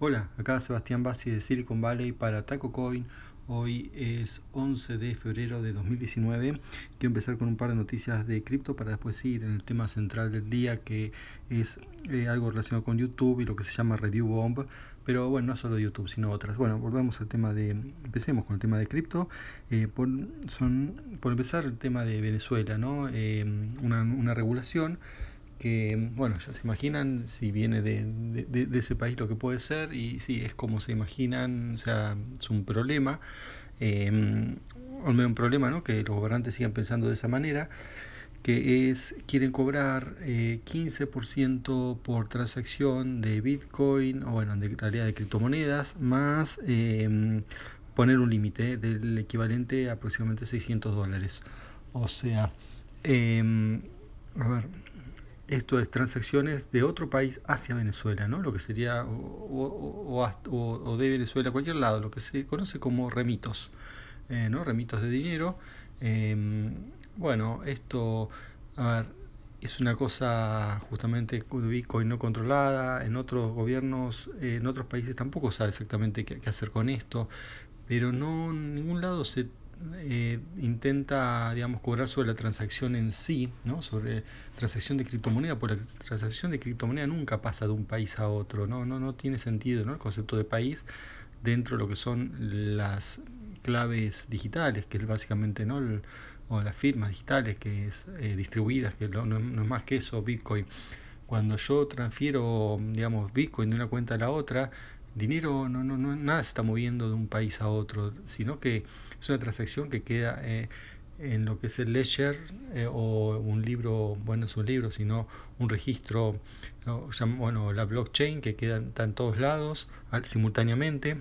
Hola, acá Sebastián Bassi de Silicon Valley para Taco Coin. Hoy es 11 de febrero de 2019. Quiero empezar con un par de noticias de cripto para después ir en el tema central del día que es eh, algo relacionado con YouTube y lo que se llama Review Bomb. Pero bueno, no solo YouTube, sino otras. Bueno, volvemos al tema de. Empecemos con el tema de cripto. Eh, por, son, por empezar, el tema de Venezuela, ¿no? Eh, una regulación que, bueno, ya se imaginan si viene de, de, ese país lo que puede ser, y sí, es como se imaginan, o sea, es un problema, eh, un problema, ¿no? Que los gobernantes sigan pensando de esa manera, que es, quieren cobrar eh, 15% por transacción de Bitcoin, o bueno, de realidad de criptomonedas, más eh, poner un límite del equivalente a aproximadamente 600 dólares. O sea, eh, a ver, esto es transacciones de otro país hacia Venezuela, ¿no? Lo que sería, o, o, de Venezuela a cualquier lado, lo que se conoce como remitos, eh, ¿no? Remitos de dinero. Em, bueno, esto, a ver, es una cosa justamente de Bitcoin no controlada, en otros gobiernos, en otros países tampoco sabe exactamente qué, qué hacer con esto, pero no en ningún lado se eh, intenta, digamos, cobrar sobre la transacción en sí, ¿no? sobre transacción de criptomoneda, porque la transacción de criptomoneda nunca pasa de un país a otro, no, no, no tiene sentido ¿no? el concepto de país dentro de lo que son las claves digitales, que es básicamente ¿no? o las firmas digitales que es eh, distribuidas, que no, no, es más que eso, Bitcoin. Cuando yo transfiero, digamos, Bitcoin de una cuenta a la otra, dinero no, no, no nada se está moviendo de un país a otro, sino que es una transacción que queda eh, en lo que es el ledger eh, o un libro, bueno, es un libro, sino un registro, bueno, la blockchain que queda está en todos lados simultáneamente,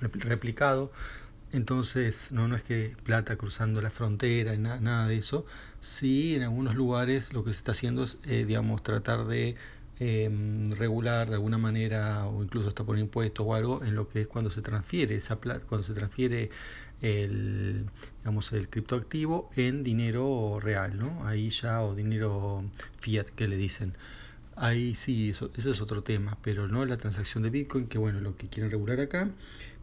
replicado. Entonces, no, no es que plata cruzando la frontera, na, nada de eso. Sí, en algunos lugares lo que se está haciendo es, eh, digamos, tratar de eh, regular de alguna manera o incluso hasta por impuestos o algo en lo que es cuando se transfiere esa plata, cuando se transfiere el digamos el criptoactivo en dinero real, ¿no? Ahí ya o dinero fiat que le dicen. Ahí sí, eso, eso es otro tema, pero no la transacción de Bitcoin, que bueno, lo que quieren regular acá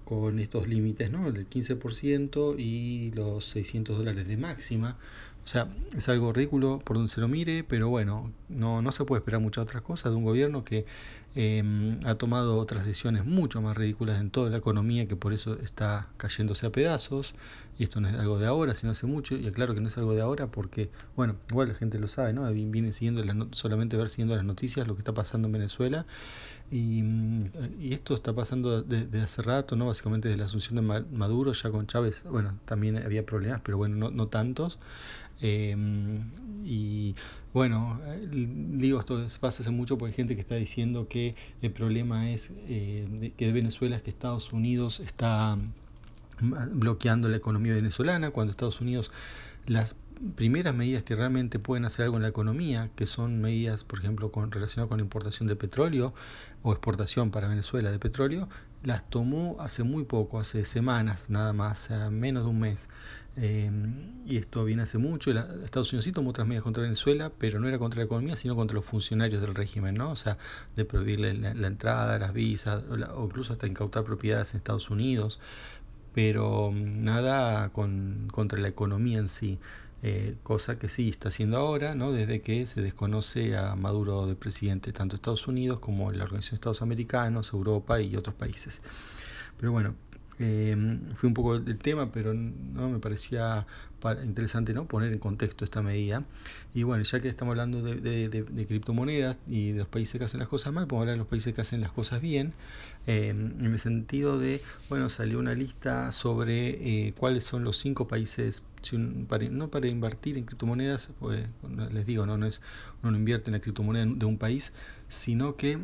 con estos límites, ¿no? El del 15% y los 600 dólares de máxima o sea, es algo ridículo por donde se lo mire, pero bueno, no, no se puede esperar muchas otras cosas de un gobierno que eh, ha tomado otras decisiones mucho más ridículas en toda la economía, que por eso está cayéndose a pedazos. Y esto no es algo de ahora, sino hace mucho. Y aclaro que no es algo de ahora porque, bueno, igual la gente lo sabe, ¿no? Viene siguiendo las, solamente ver siguiendo las noticias lo que está pasando en Venezuela. Y, y esto está pasando desde de hace rato, ¿no? Básicamente desde la asunción de Maduro, ya con Chávez, bueno, también había problemas, pero bueno, no, no tantos. Eh, y bueno, digo esto pasa hace mucho porque hay gente que está diciendo que el problema es eh, que de Venezuela es que Estados Unidos está bloqueando la economía venezolana, cuando Estados Unidos las primeras medidas que realmente pueden hacer algo en la economía, que son medidas, por ejemplo, con relacionadas con la importación de petróleo o exportación para Venezuela de petróleo, las tomó hace muy poco, hace semanas nada más, menos de un mes. Eh, y esto viene hace mucho. La, Estados Unidos sí tomó otras medidas contra Venezuela, pero no era contra la economía, sino contra los funcionarios del régimen, ¿no? O sea, de prohibirle la, entrada, las visas, o, incluso hasta incautar propiedades en Estados Unidos pero nada con, contra la economía en sí, eh, cosa que sí está haciendo ahora, ¿no? desde que se desconoce a Maduro de presidente, tanto Estados Unidos como la Organización de Estados Americanos, Europa y otros países. Pero bueno, eh, fue un poco el tema, pero no me parecía interesante ¿no? poner en contexto esta medida. Y bueno, ya que estamos hablando de, de, criptomonedas y de los países que hacen las cosas mal, podemos hablar de los países que hacen las cosas bien, eh, en el sentido de, bueno, salió una lista sobre eh, cuáles son los cinco países, no para invertir en criptomonedas, pues, les digo, no, no es uno no invierte en la criptomoneda de un país, sino que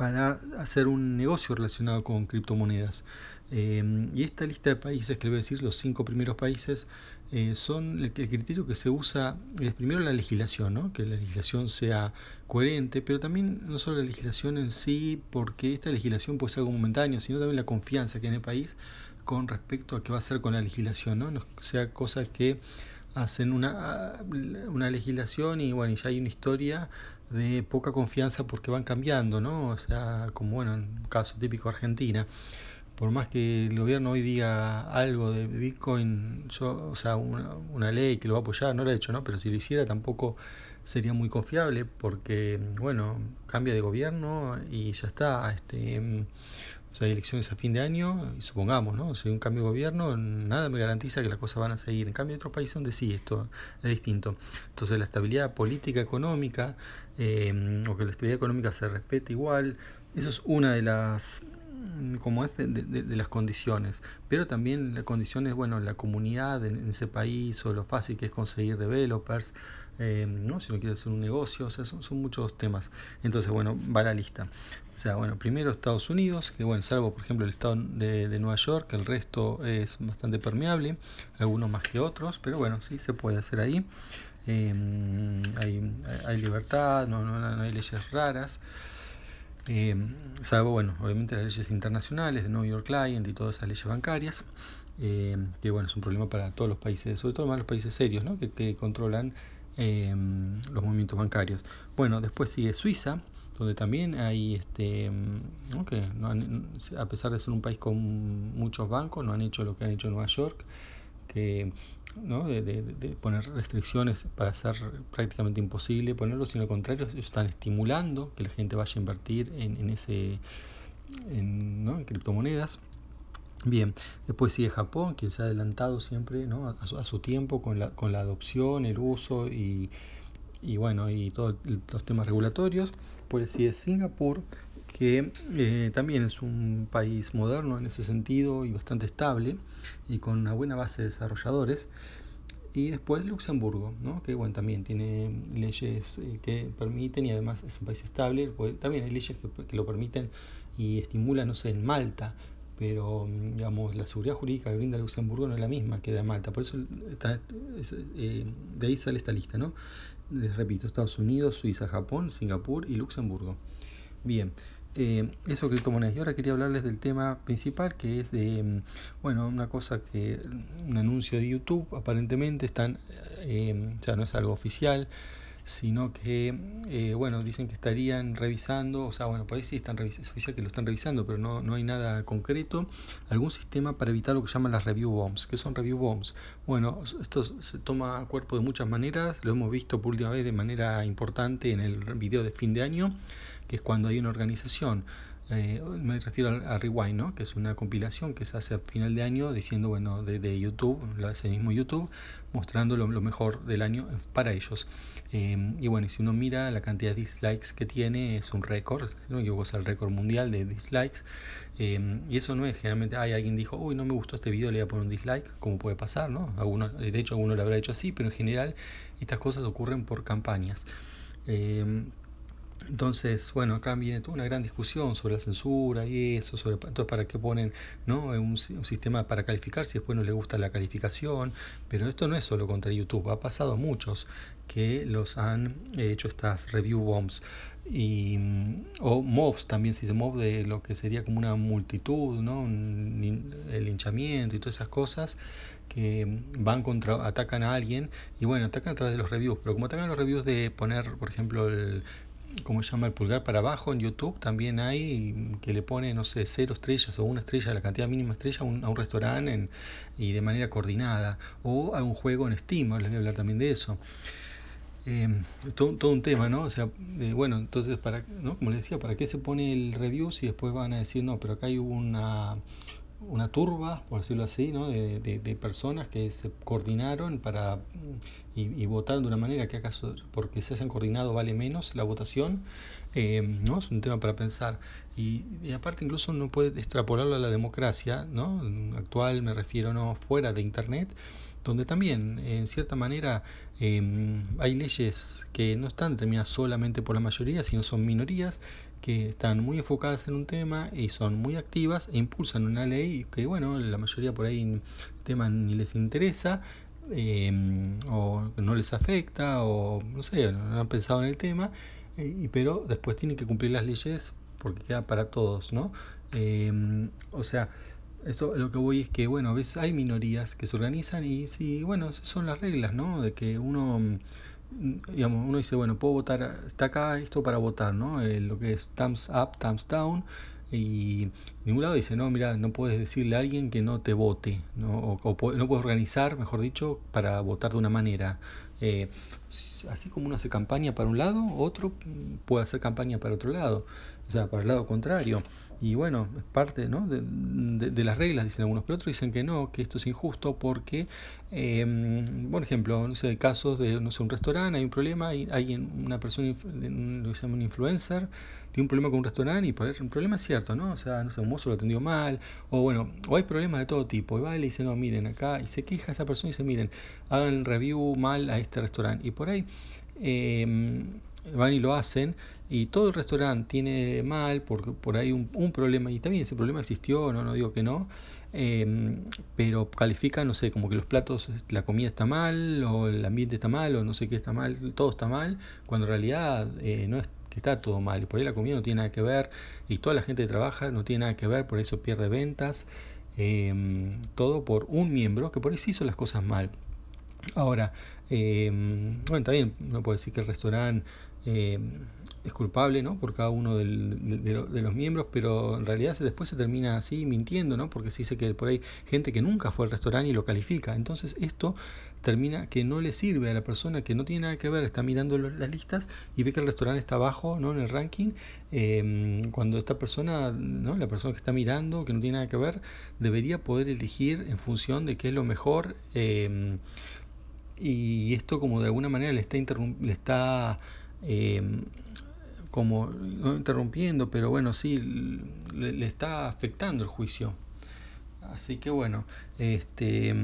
para hacer un negocio relacionado con criptomonedas. Eh, y esta lista de países, que le voy a decir, los cinco primeros países, eh, son el, criterio que se usa, primero la legislación, ¿no? que la legislación sea coherente, pero también no solo la legislación en sí, porque esta legislación puede ser algo momentáneo, sino también la confianza que hay en el país con respecto a qué va a hacer con la legislación, ¿no? no sea cosas que hacen una, una legislación y bueno, ya hay una historia de poca confianza porque van cambiando, ¿no? O sea, como bueno, en un caso típico Argentina, por más que el gobierno hoy diga algo de Bitcoin, yo, o sea, una, una ley que lo va a apoyar, no lo ha hecho, ¿no? Pero si lo hiciera tampoco sería muy confiable porque, bueno, cambia de gobierno y ya está, este, o sea, hay elecciones a fin de año y supongamos, ¿no? Si hay un cambio de gobierno, nada me garantiza que las cosas van a seguir. En cambio, hay otros países donde sí, esto es distinto. Entonces, la estabilidad política, económica, eh, o que la estabilidad económica se respete igual, eso es una de las como es de, las condiciones, pero también las condiciones, bueno, la comunidad en, ese país o lo fácil que es conseguir developers, eh, ¿no? si uno quiere hacer un negocio, o sea, son, muchos temas. Entonces, bueno, va la lista. O sea, bueno, primero Estados Unidos, que bueno, salvo por ejemplo el estado de, de Nueva York, el resto es bastante permeable, algunos más que otros, pero bueno, sí se puede hacer ahí. Eh, hay, hay, libertad, no, no, no hay leyes raras. Eh, salvo, bueno, obviamente las leyes internacionales de New York Client y todas esas leyes bancarias, que bueno, es un problema para todos los países, sobre todo más los países serios, ¿no? que, que, controlan eh, los movimientos bancarios. Bueno, después sigue Suiza, donde también hay, este, ¿no? que no han, a pesar de ser un país con muchos bancos, no han hecho lo que han hecho en Nueva York, que ¿no? de, de, poner restricciones para hacer prácticamente imposible ponerlo, sino al contrario, están estimulando que la gente vaya a invertir en, en ese en, ¿no? en, criptomonedas. Bien, después sigue Japón, quien se ha adelantado siempre ¿no? a, su, tiempo con la, con la adopción, el uso y, y bueno, y todos los temas regulatorios. Pues sigue Singapur, que eh, también es un país moderno en ese sentido y bastante estable y con una buena base de desarrolladores. Y después Luxemburgo, ¿no? que bueno, también tiene leyes eh, que permiten y además es un país estable. Pues, también hay leyes que, que, lo permiten y estimulan, no sé, en Malta, pero digamos la seguridad jurídica que brinda Luxemburgo no es la misma que de Malta. Por eso eh, de ahí sale esta lista, ¿no? Les repito, Estados Unidos, Suiza, Japón, Singapur y Luxemburgo. Bien, eh, eso criptomonedas. Y ahora quería hablarles del tema principal que es de, bueno, una cosa que, un anuncio de YouTube, aparentemente están, eh, o sea, no es algo oficial, sino que, eh, bueno, dicen que estarían revisando, o sea, bueno, por ahí sí están es oficial que lo están revisando, pero no, no hay nada concreto, algún sistema para evitar lo que llaman las review bombs. ¿Qué son review bombs? Bueno, esto se toma cuerpo de muchas maneras, lo hemos visto por última vez de manera importante en el video de fin de año, que es cuando hay una organización eh, me refiero a, Rewind, ¿no? que es una compilación que se hace a final de año diciendo, bueno, de, YouTube, lo hace mismo YouTube, mostrando lo, mejor del año para ellos. Eh, y bueno, si uno mira la cantidad de dislikes que tiene, es un récord, si no me equivoco, es el récord mundial de dislikes. Eh, y eso no es generalmente, hay alguien dijo, uy, no me gustó este video, le voy a poner un dislike, como puede pasar, ¿no? Alguno, de hecho, alguno lo habrá hecho así, pero en general estas cosas ocurren por campañas. Entonces, bueno, acá viene toda una gran discusión sobre la censura y eso, sobre entonces para qué ponen ¿no? un, un, sistema para calificar si después no les gusta la calificación, pero esto no es solo contra YouTube, ha pasado a muchos que los han hecho estas review bombs y o mobs también se dice mob de lo que sería como una multitud, ¿no? el linchamiento y todas esas cosas que van contra atacan a alguien y bueno, atacan a través de los reviews, pero como atacan los reviews de poner, por ejemplo, el ¿cómo se llama? El pulgar para abajo en YouTube también hay que le pone, no sé, cero estrellas o una estrella, la cantidad mínima estrella a un, restaurante y de manera coordinada. O a un juego en Steam, les voy a hablar también de eso. Todo, todo, un tema, ¿no? O sea, eh, bueno, entonces, para, ¿no? como les decía, ¿para qué se pone el review si después van a decir, no, pero acá hay una, una turba, por decirlo así, ¿no? de, de, personas que se coordinaron para y, y, votaron de una manera que acaso porque se hayan coordinado vale menos la votación, eh, ¿no? Es un tema para pensar. Y, y, aparte incluso uno puede extrapolarlo a la democracia, ¿no? Actual me refiero, ¿no? Fuera de Internet, donde también, en cierta manera, eh, hay leyes que no están determinadas solamente por la mayoría, sino son minorías que están muy enfocadas en un tema y son muy activas e impulsan una ley que, bueno, la mayoría por ahí el tema ni les interesa, eh, o no les afecta o no sé, no han pensado en el tema, eh, pero después tienen que cumplir las leyes porque queda para todos, ¿no? Eh, o sea, eso lo que voy es que, bueno, a veces hay minorías que se organizan y sí, bueno, son las reglas, ¿no? De que uno digamos, uno dice, bueno, puedo votar, está acá esto para votar, ¿no? Eh, lo que es thumbs up, thumbs down, y ningún lado dice, no, mira, no puedes decirle a alguien que no te vote, ¿no? O, no puedes organizar, mejor dicho, para votar de una manera. Eh, así como uno hace campaña para un lado, otro puede hacer campaña para otro lado, o sea, para el lado contrario. Y bueno, es parte ¿no? de, las reglas, dicen algunos, pero otros dicen que no, que esto es injusto porque, eh, por ejemplo, no sé, casos de no sé, un restaurante, hay un problema, y hay una persona, lo que se llama un influencer, tiene un problema con un restaurante y el problema es cierto, ¿no? O sea, no sé, un mozo lo atendió mal, o bueno, o hay problemas de todo tipo, y va y le dice, no, miren acá, y se queja esa persona y dice, miren, hagan el review mal a este restaurante. Y por ahí eh, van y lo hacen y todo el restaurante tiene mal porque por ahí un, un problema y también ese problema existió no no digo que no em, pero califican no sé como que los platos la comida está mal o el ambiente está mal o no sé qué está mal todo está mal cuando en realidad eh, no es que está todo mal y por ahí la comida no tiene nada que ver y toda la gente que trabaja no tiene nada que ver por eso pierde ventas em, todo por un miembro que por ahí sí hizo las cosas mal. Ahora, eh, bueno, también uno puede decir que el restaurante eh, es culpable ¿no? por cada uno de, de, los miembros, pero en realidad después se termina así mintiendo, ¿no? porque se dice que por ahí gente que nunca fue al restaurante y lo califica. Entonces esto termina que no le sirve a la persona que no tiene nada que ver, está mirando las listas y ve que el restaurante está abajo ¿no? en el ranking, eh, cuando esta persona, ¿no? la persona que está mirando, que no tiene nada que ver, debería poder elegir en función de qué es lo mejor. Eh, y esto como de alguna manera le está, le está eh, como no interrumpiendo, pero bueno, sí, le, le, está afectando el juicio. Así que bueno, este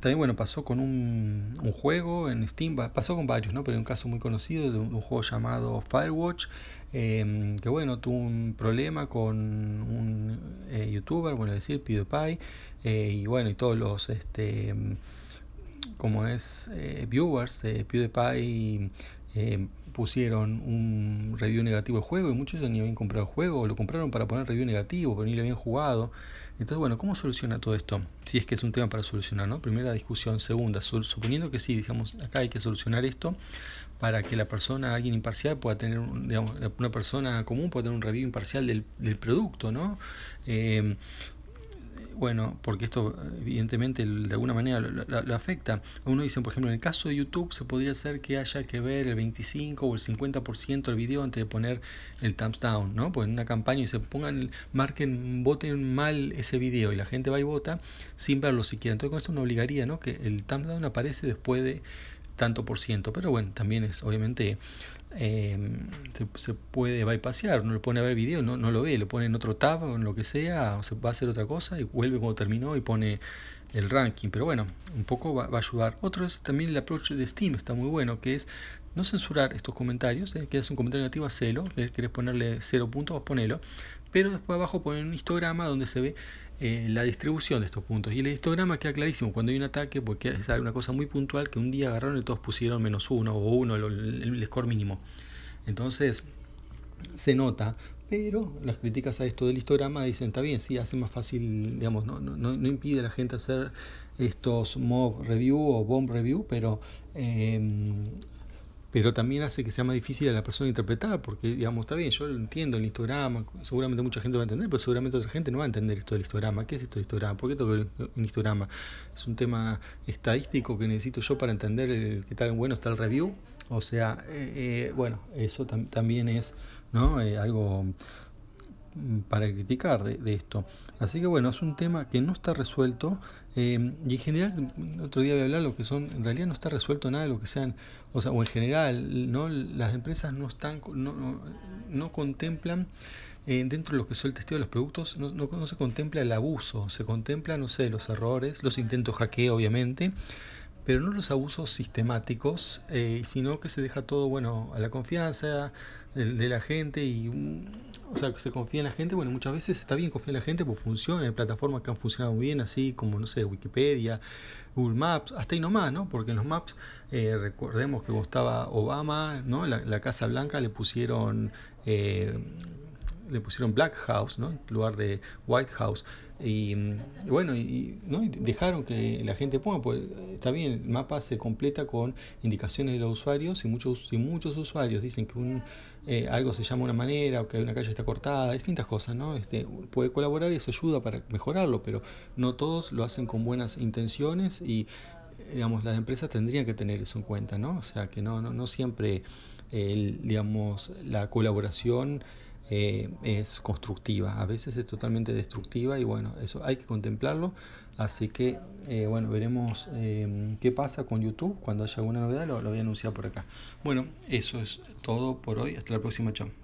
también bueno, pasó con un, un, juego en Steam, pasó con varios, ¿no? Pero un caso muy conocido de un, un juego llamado Firewatch, eh, que bueno, tuvo un problema con un eh, youtuber, bueno, decir PewDiePie, eh, y bueno, y todos los este como es eh, viewers de PewDiePie eh, pusieron un review negativo del juego y muchos ni habían comprado el juego o lo compraron para poner review negativo pero ni lo habían jugado. Entonces bueno cómo soluciona todo esto si es que es un tema para solucionar no primera discusión. Segunda suponiendo que sí digamos acá hay que solucionar esto para que la persona alguien imparcial pueda tener digamos una persona común pueda tener un review imparcial del, del producto no eh, bueno, porque esto evidentemente de alguna manera lo, afecta. Uno dice, por ejemplo, en el caso de YouTube se podría hacer que haya que ver el 25 o el 50% del video antes de poner el thumbs down, ¿no? Pues en una campaña y se pongan, marquen, voten mal ese video y la gente va y vota sin verlo siquiera. Entonces con esto no obligaría, ¿no? Que el thumbs down aparece después de tanto por ciento, pero bueno, también es obviamente eh, se, puede bypassear, uno lo pone a ver video, no, no lo ve, lo pone en otro tab o en lo que sea, o se va a hacer otra cosa y vuelve cuando terminó y pone el ranking, pero bueno, un poco va, a ayudar. Otro es también el approach de Steam, está muy bueno, que es no censurar estos comentarios, ¿eh? que es un comentario negativo, hacelo, que querés ponerle cero puntos, ponelo, pero después abajo ponen un histograma donde se ve eh, la distribución de estos puntos. Y el histograma queda clarísimo cuando hay un ataque, porque es una cosa muy puntual que un día agarraron y todos pusieron menos uno o uno, el, el score mínimo. Entonces, se nota, pero las críticas a esto del histograma dicen, está bien, sí, hace más fácil, digamos, no, no, no impide a la gente hacer estos mob review o bomb review, pero eh, pero también hace que sea más difícil a la persona interpretar, porque digamos, está bien, yo lo entiendo el histograma, seguramente mucha gente va a entender, pero seguramente otra gente no va a entender esto del histograma. ¿Qué es esto del histograma? ¿Por qué tengo un histograma? ¿Es un tema estadístico que necesito yo para entender el, qué tal bueno está el review? O sea, eh, eh, bueno, eso tam también es ¿no? Eh, algo para criticar de, de, esto. Así que bueno, es un tema que no está resuelto eh, y en general, otro día voy a hablar lo que son, en realidad no está resuelto nada de lo que sean, o sea, o en general, no las empresas no están, no, no, contemplan eh, dentro de lo que son el testeo de los productos, no, no, se contempla el abuso, se contempla, no sé, los errores, los intentos hackeo, obviamente, pero no los abusos sistemáticos, eh, sino que se deja todo bueno a la confianza de, la gente y o sea que se confía en la gente, bueno muchas veces está bien confiar en la gente porque funciona, hay plataformas que han funcionado muy bien así como no sé Wikipedia, Google Maps, hasta ahí nomás, ¿no? Porque en los maps eh, recordemos que cuando Obama, ¿no? La, la Casa Blanca le pusieron eh, le pusieron Black House, ¿no? En lugar de White House. Y, bueno, y, ¿no? dejaron que la gente ponga, pues está bien, el mapa se completa con indicaciones de los usuarios y muchos, y muchos usuarios dicen que un, eh, algo se llama una manera o que una calle está cortada, distintas cosas, ¿no? Este, puede colaborar y eso ayuda para mejorarlo, pero no todos lo hacen con buenas intenciones y digamos, las empresas tendrían que tener eso en cuenta, ¿no? O sea, que no, no, no siempre, el, digamos, la colaboración eh, es constructiva, a veces es totalmente destructiva y bueno, eso hay que contemplarlo, así que eh, bueno, veremos eh, qué pasa con YouTube, cuando haya alguna novedad lo, lo voy a anunciar por acá. Bueno, eso es todo por hoy, hasta la próxima, chao.